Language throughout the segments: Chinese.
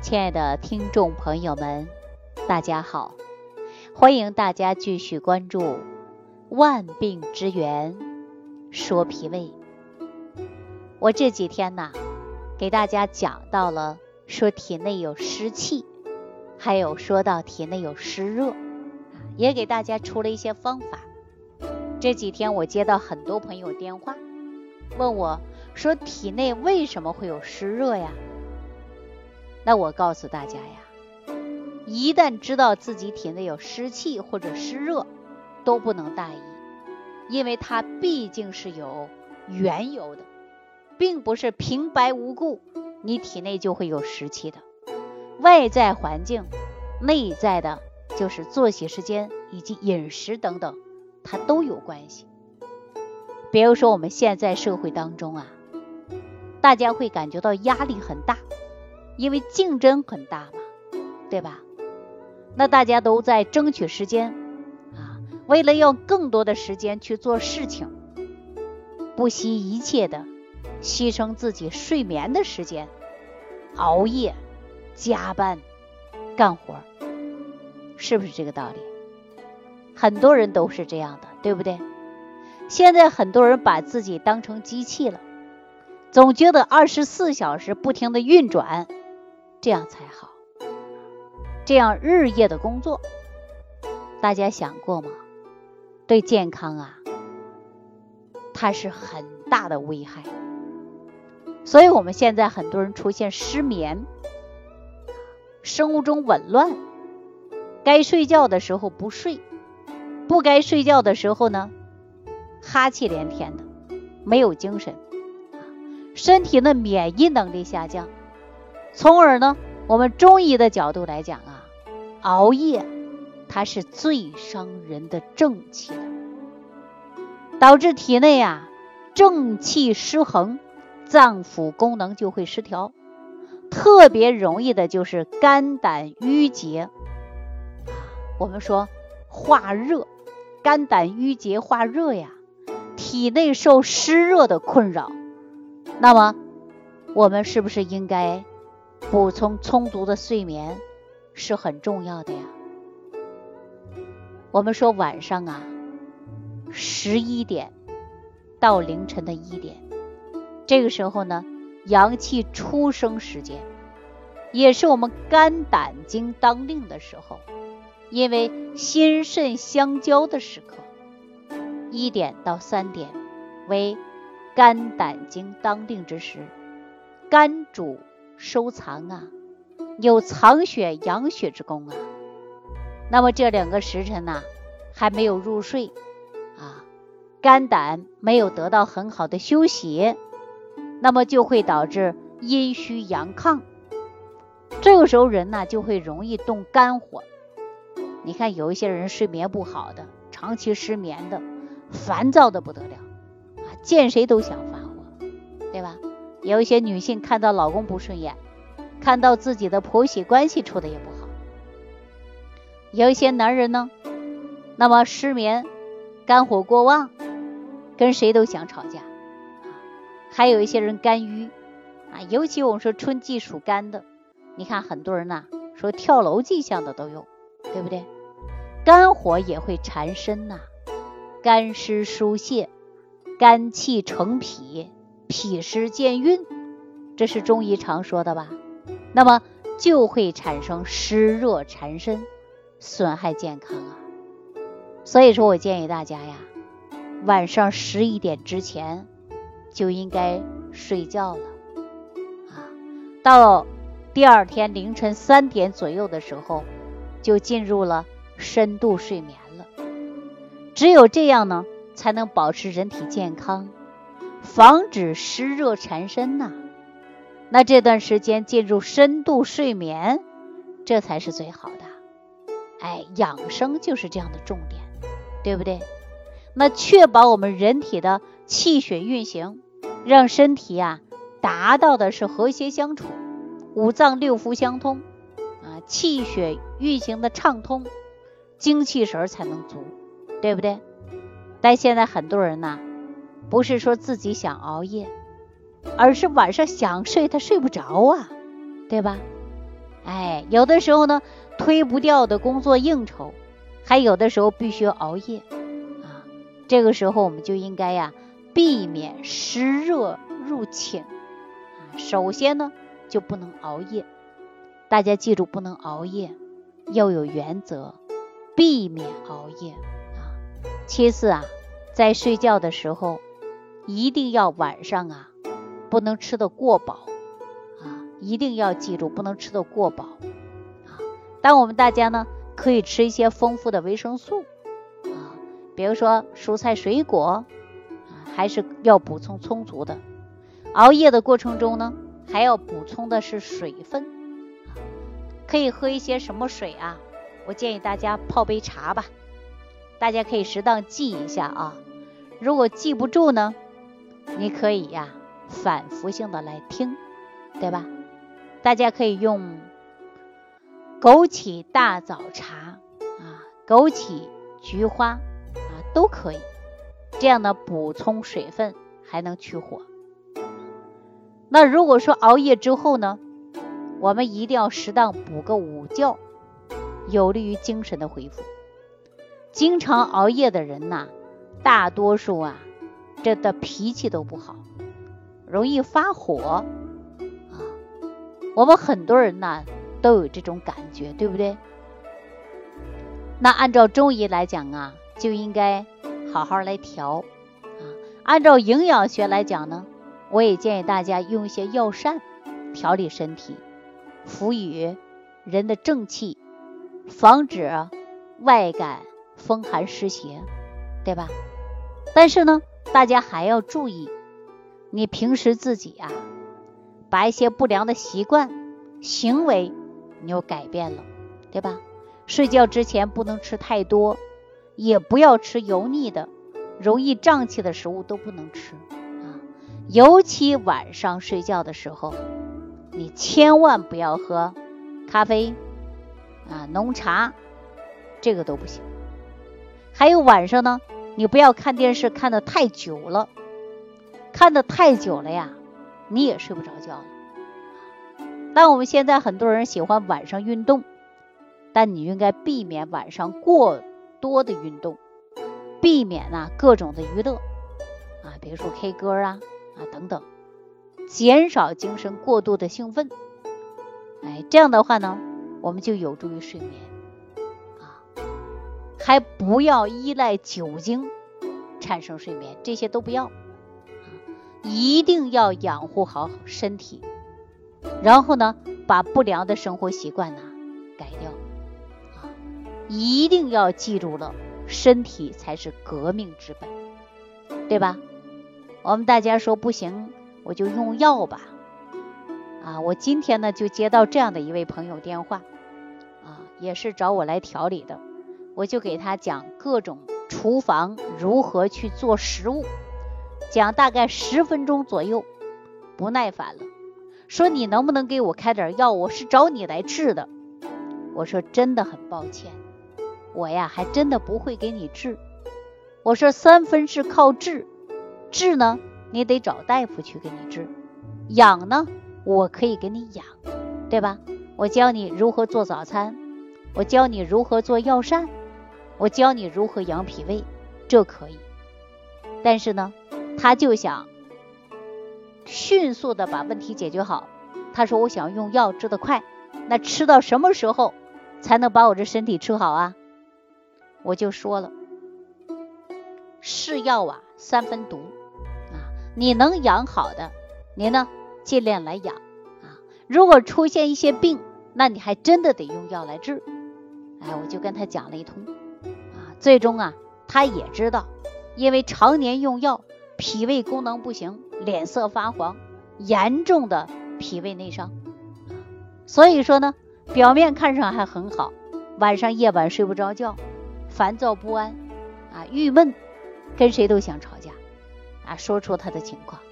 亲爱的听众朋友们，大家好！欢迎大家继续关注《万病之源说脾胃》。我这几天呢，给大家讲到了说体内有湿气，还有说到体内有湿热，也给大家出了一些方法。这几天我接到很多朋友电话，问我说体内为什么会有湿热呀？那我告诉大家呀，一旦知道自己体内有湿气或者湿热，都不能大意，因为它毕竟是有缘由的，并不是平白无故你体内就会有湿气的。外在环境、内在的，就是作息时间以及饮食等等，它都有关系。比如说我们现在社会当中啊，大家会感觉到压力很大。因为竞争很大嘛，对吧？那大家都在争取时间啊，为了要更多的时间去做事情，不惜一切的牺牲自己睡眠的时间，熬夜、加班、干活，是不是这个道理？很多人都是这样的，对不对？现在很多人把自己当成机器了，总觉得二十四小时不停的运转。这样才好，这样日夜的工作，大家想过吗？对健康啊，它是很大的危害。所以我们现在很多人出现失眠，生物钟紊乱，该睡觉的时候不睡，不该睡觉的时候呢，哈气连天的，没有精神，身体的免疫能力下降。从而呢，我们中医的角度来讲啊，熬夜它是最伤人的正气的，导致体内啊正气失衡，脏腑功能就会失调，特别容易的就是肝胆郁结。我们说化热，肝胆郁结化热呀，体内受湿热的困扰，那么我们是不是应该？补充充足的睡眠是很重要的呀。我们说晚上啊，十一点到凌晨的一点，这个时候呢，阳气出生时间，也是我们肝胆经当令的时候，因为心肾相交的时刻，一点到三点为肝胆经当令之时，肝主。收藏啊，有藏血养血之功啊。那么这两个时辰呢，还没有入睡啊，肝胆没有得到很好的休息，那么就会导致阴虚阳亢。这个时候人呢，就会容易动肝火。你看有一些人睡眠不好的，长期失眠的，烦躁的不得了啊，见谁都想发火，对吧？有一些女性看到老公不顺眼，看到自己的婆媳关系处的也不好。有一些男人呢，那么失眠、肝火过旺，跟谁都想吵架。还有一些人肝郁啊，尤其我们说春季属肝的，你看很多人呐说跳楼迹象的都有，对不对？肝火也会缠身呐，肝湿疏泄，肝气成脾。脾湿健运，这是中医常说的吧？那么就会产生湿热缠身，损害健康啊。所以说我建议大家呀，晚上十一点之前就应该睡觉了啊。到第二天凌晨三点左右的时候，就进入了深度睡眠了。只有这样呢，才能保持人体健康。防止湿热缠身呐，那这段时间进入深度睡眠，这才是最好的。哎，养生就是这样的重点，对不对？那确保我们人体的气血运行，让身体啊达到的是和谐相处，五脏六腑相通啊，气血运行的畅通，精气神才能足，对不对？但现在很多人呢。不是说自己想熬夜，而是晚上想睡他睡不着啊，对吧？哎，有的时候呢，推不掉的工作应酬，还有的时候必须熬夜啊。这个时候我们就应该呀，避免湿热入侵。首先呢，就不能熬夜，大家记住不能熬夜，要有原则，避免熬夜啊。其次啊，在睡觉的时候，一定要晚上啊，不能吃的过饱。啊一定要记住，不能吃的过饱啊！但我们大家呢，可以吃一些丰富的维生素啊，比如说蔬菜水果啊，还是要补充充足的。熬夜的过程中呢，还要补充的是水分啊，可以喝一些什么水啊？我建议大家泡杯茶吧，大家可以适当记一下啊。如果记不住呢，你可以呀，反复性的来听，对吧？大家可以用枸杞大枣茶啊，枸杞、菊花啊都可以，这样呢补充水分，还能去火。那如果说熬夜之后呢，我们一定要适当补个午觉，有利于精神的恢复。经常熬夜的人呐，大多数啊，这的脾气都不好，容易发火。啊我们很多人呢都有这种感觉，对不对？那按照中医来讲啊，就应该好好来调啊。按照营养学来讲呢，我也建议大家用一些药膳调理身体，赋予人的正气，防止外感风寒湿邪，对吧？但是呢，大家还要注意，你平时自己啊。把一些不良的习惯、行为，你又改变了，对吧？睡觉之前不能吃太多，也不要吃油腻的、容易胀气的食物，都不能吃啊。尤其晚上睡觉的时候，你千万不要喝咖啡啊、浓茶，这个都不行。还有晚上呢，你不要看电视看的太久了，看的太久了呀。你也睡不着觉了。但我们现在很多人喜欢晚上运动，但你应该避免晚上过多的运动，避免啊各种的娱乐啊，比如说 K 歌啊啊等等，减少精神过度的兴奋。哎，这样的话呢，我们就有助于睡眠。还不要依赖酒精产生睡眠，这些都不要。一定要养护好身体，然后呢，把不良的生活习惯呢改掉！一定要记住了，身体才是革命之本，对吧？我们大家说不行，我就用药吧啊！我今天呢就接到这样的一位朋友电话啊，也是找我来调理的，我就给他讲各种厨房如何去做食物。讲大概十分钟左右，不耐烦了，说你能不能给我开点药？我是找你来治的。我说真的很抱歉，我呀还真的不会给你治。我说三分是靠治，治呢你得找大夫去给你治，养呢我可以给你养，对吧？我教你如何做早餐，我教你如何做药膳，我教你如何养脾胃，这可以。但是呢。他就想迅速的把问题解决好。他说：“我想用药治得快，那吃到什么时候才能把我这身体吃好啊？”我就说了：“是药啊，三分毒啊。你能养好的，你呢尽量来养啊。如果出现一些病，那你还真的得用药来治。”哎，我就跟他讲了一通。最终啊，他也知道，因为常年用药。脾胃功能不行，脸色发黄，严重的脾胃内伤。所以说呢，表面看上还很好，晚上夜晚睡不着觉，烦躁不安，啊，郁闷，跟谁都想吵架，啊，说出他的情况。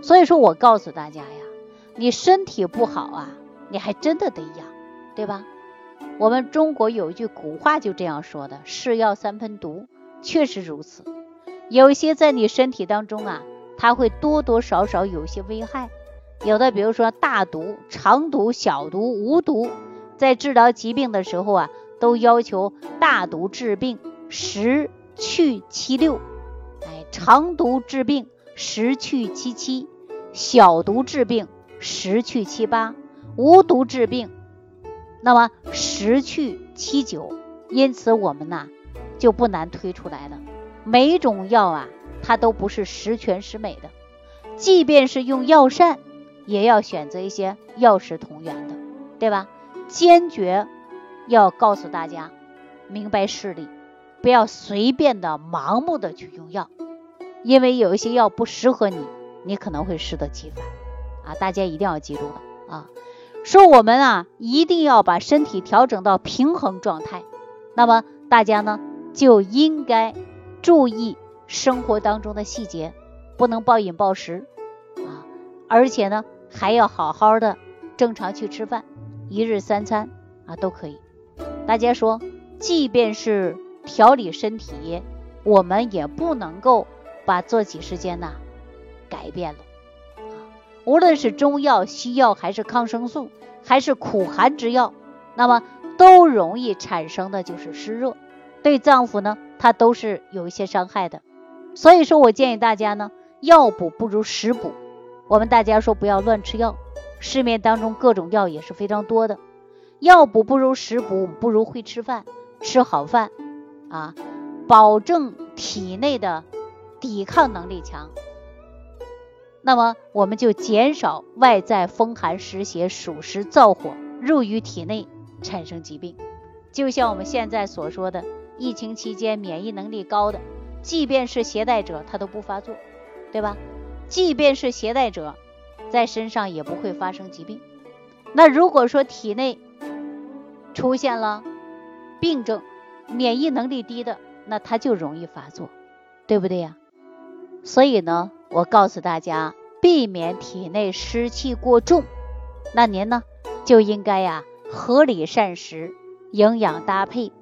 所以说我告诉大家呀，你身体不好啊，你还真的得养，对吧？我们中国有一句古话就这样说的：“是药三分毒”，确实如此。有些在你身体当中啊，它会多多少少有些危害，有的比如说大毒、长毒、小毒、无毒，在治疗疾病的时候啊，都要求大毒治病十去七六，哎，长毒治病十去七七，小毒治病十去七八，无毒治病，那么十去七九。因此我们呐就不难推出来了，每种药啊，它都不是十全十美的，即便是用药膳，也要选择一些药食同源的，对吧？坚决要告诉大家明白事理，不要随便的盲目的去用药，因为有一些药不适合你，你可能会适得其反啊！大家一定要记住了啊！说我们啊一定要把身体调整到平衡状态。那么大家呢就应该注意生活当中的细节，不能暴饮暴食啊，而且呢还要好好的正常去吃饭，一日三餐啊都可以。大家说，即便是调理身体，我们也不能够把作息时间呐改变了。无论是中药、西药，还是抗生素，还是苦寒之药，那么。都容易产生的就是湿热，对脏腑呢，它都是有一些伤害的。所以说我建议大家呢，药补不如食补。我们大家说不要乱吃药，市面当中各种药也是非常多的。药补不如食补，不如会吃饭，吃好饭啊，保证体内的抵抗能力强。那么我们就减少外在风寒湿邪、暑湿燥火入于体内。产生疾病，就像我们现在所说的，疫情期间免疫能力高的，即便是携带者，他都不发作，对吧？即便是携带者，在身上也不会发生疾病。那如果说体内出现了病症，免疫能力低的，那他就容易发作，对不对呀？所以呢，我告诉大家，避免体内湿气过重，那您呢就应该呀。合理膳食，营养搭配，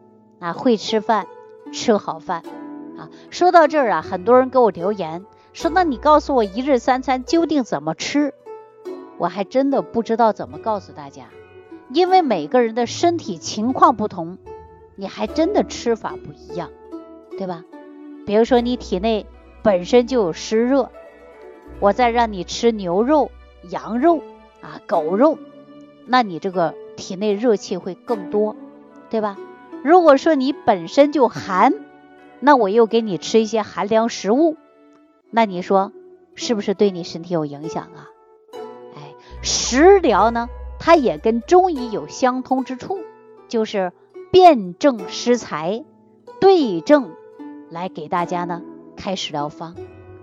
啊，会吃饭，吃好饭，啊，说到这儿啊，很多人给我留言说，那你告诉我一日三餐究竟怎么吃？我还真的不知道怎么告诉大家，因为每个人的身体情况不同，你还真的吃法不一样，对吧？比如说你体内本身就有湿热，我再让你吃牛肉、羊肉啊、狗肉，那你这个。体内热气会更多，对吧？如果说你本身就寒，那我又给你吃一些寒凉食物，那你说是不是对你身体有影响啊？哎，食疗呢，它也跟中医有相通之处，就是辨证施材，对症来给大家呢开食疗方。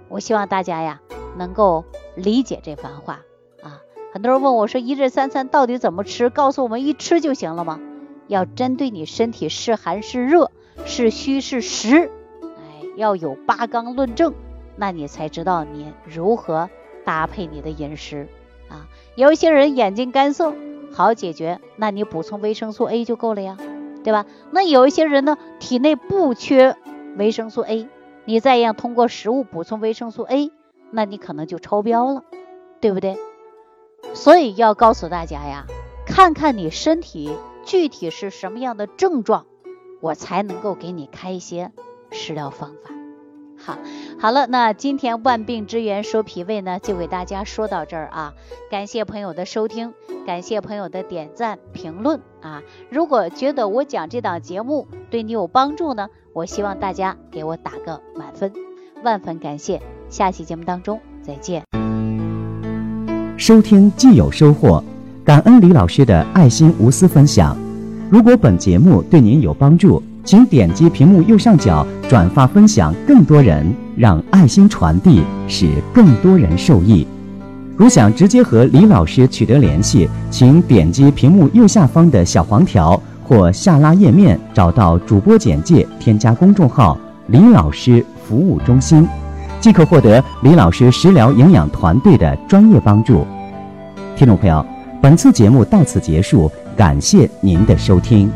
我希望大家呀能够理解这番话啊。很多人问我说：“一日三餐到底怎么吃？告诉我们一吃就行了吗？”要针对你身体是寒是热是虚是实，哎，要有八纲论证，那你才知道你如何搭配你的饮食啊。有一些人眼睛干涩，好解决，那你补充维生素 A 就够了呀，对吧？那有一些人呢，体内不缺维生素 A，你再样通过食物补充维生素 A，那你可能就超标了，对不对？所以要告诉大家呀，看看你身体具体是什么样的症状，我才能够给你开一些食疗方法。好，好了，那今天万病之源说脾胃呢，就给大家说到这儿啊。感谢朋友的收听，感谢朋友的点赞评论啊。如果觉得我讲这档节目对你有帮助呢，我希望大家给我打个满分，万分感谢。下期节目当中再见。收听既有收获，感恩李老师的爱心无私分享。如果本节目对您有帮助，请点击屏幕右上角转发分享，更多人让爱心传递，使更多人受益。如想直接和李老师取得联系，请点击屏幕右下方的小黄条或下拉页面，找到主播简介，添加公众号“李老师服务中心”。即可获得李老师食疗营养团队的专业帮助。听众朋友，本次节目到此结束，感谢您的收听。